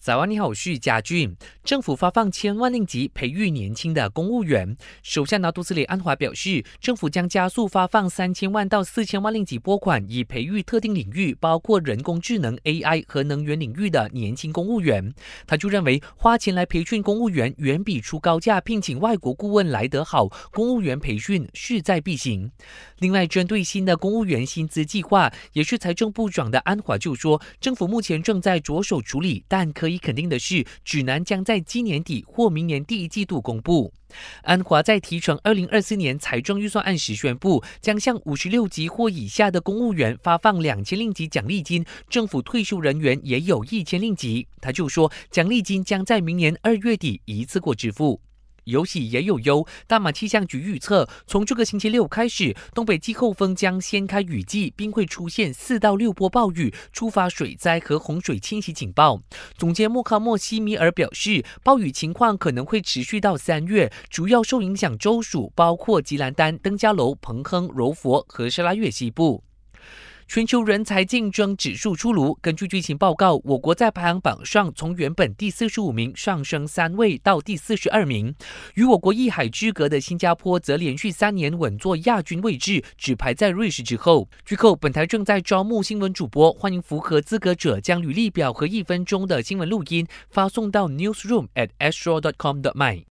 早安，你好，我是嘉俊。政府发放千万令吉培育年轻的公务员。首相拿督斯里安华表示，政府将加速发放三千万到四千万令吉拨款，以培育特定领域，包括人工智能 AI 和能源领域的年轻公务员。他就认为，花钱来培训公务员远比出高价聘请外国顾问来得好，公务员培训势在必行。另外，针对新的公务员薪资计划，也是财政部长的安华就说，政府目前正在着手处理，但可可以肯定的是，指南将在今年底或明年第一季度公布。安华在提成二零二四年财政预算案时宣布，将向五十六级或以下的公务员发放两千令吉奖励金，政府退休人员也有一千令吉。他就说，奖励金将在明年二月底一次过支付。有喜也有忧，大马气象局预测，从这个星期六开始，东北季候风将掀开雨季，并会出现四到六波暴雨，触发水灾和洪水侵袭警报。总监莫卡莫西米尔表示，暴雨情况可能会持续到三月，主要受影响州属包括吉兰丹、登嘉楼、彭亨、柔佛和沙拉越西部。全球人才竞争指数出炉，根据最新报告，我国在排行榜上从原本第四十五名上升三位到第四十二名，与我国一海之隔的新加坡则连续三年稳坐亚军位置，只排在瑞士之后。据后，本台正在招募新闻主播，欢迎符合资格者将履历表和一分钟的新闻录音发送到 newsroom at astro dot com dot my。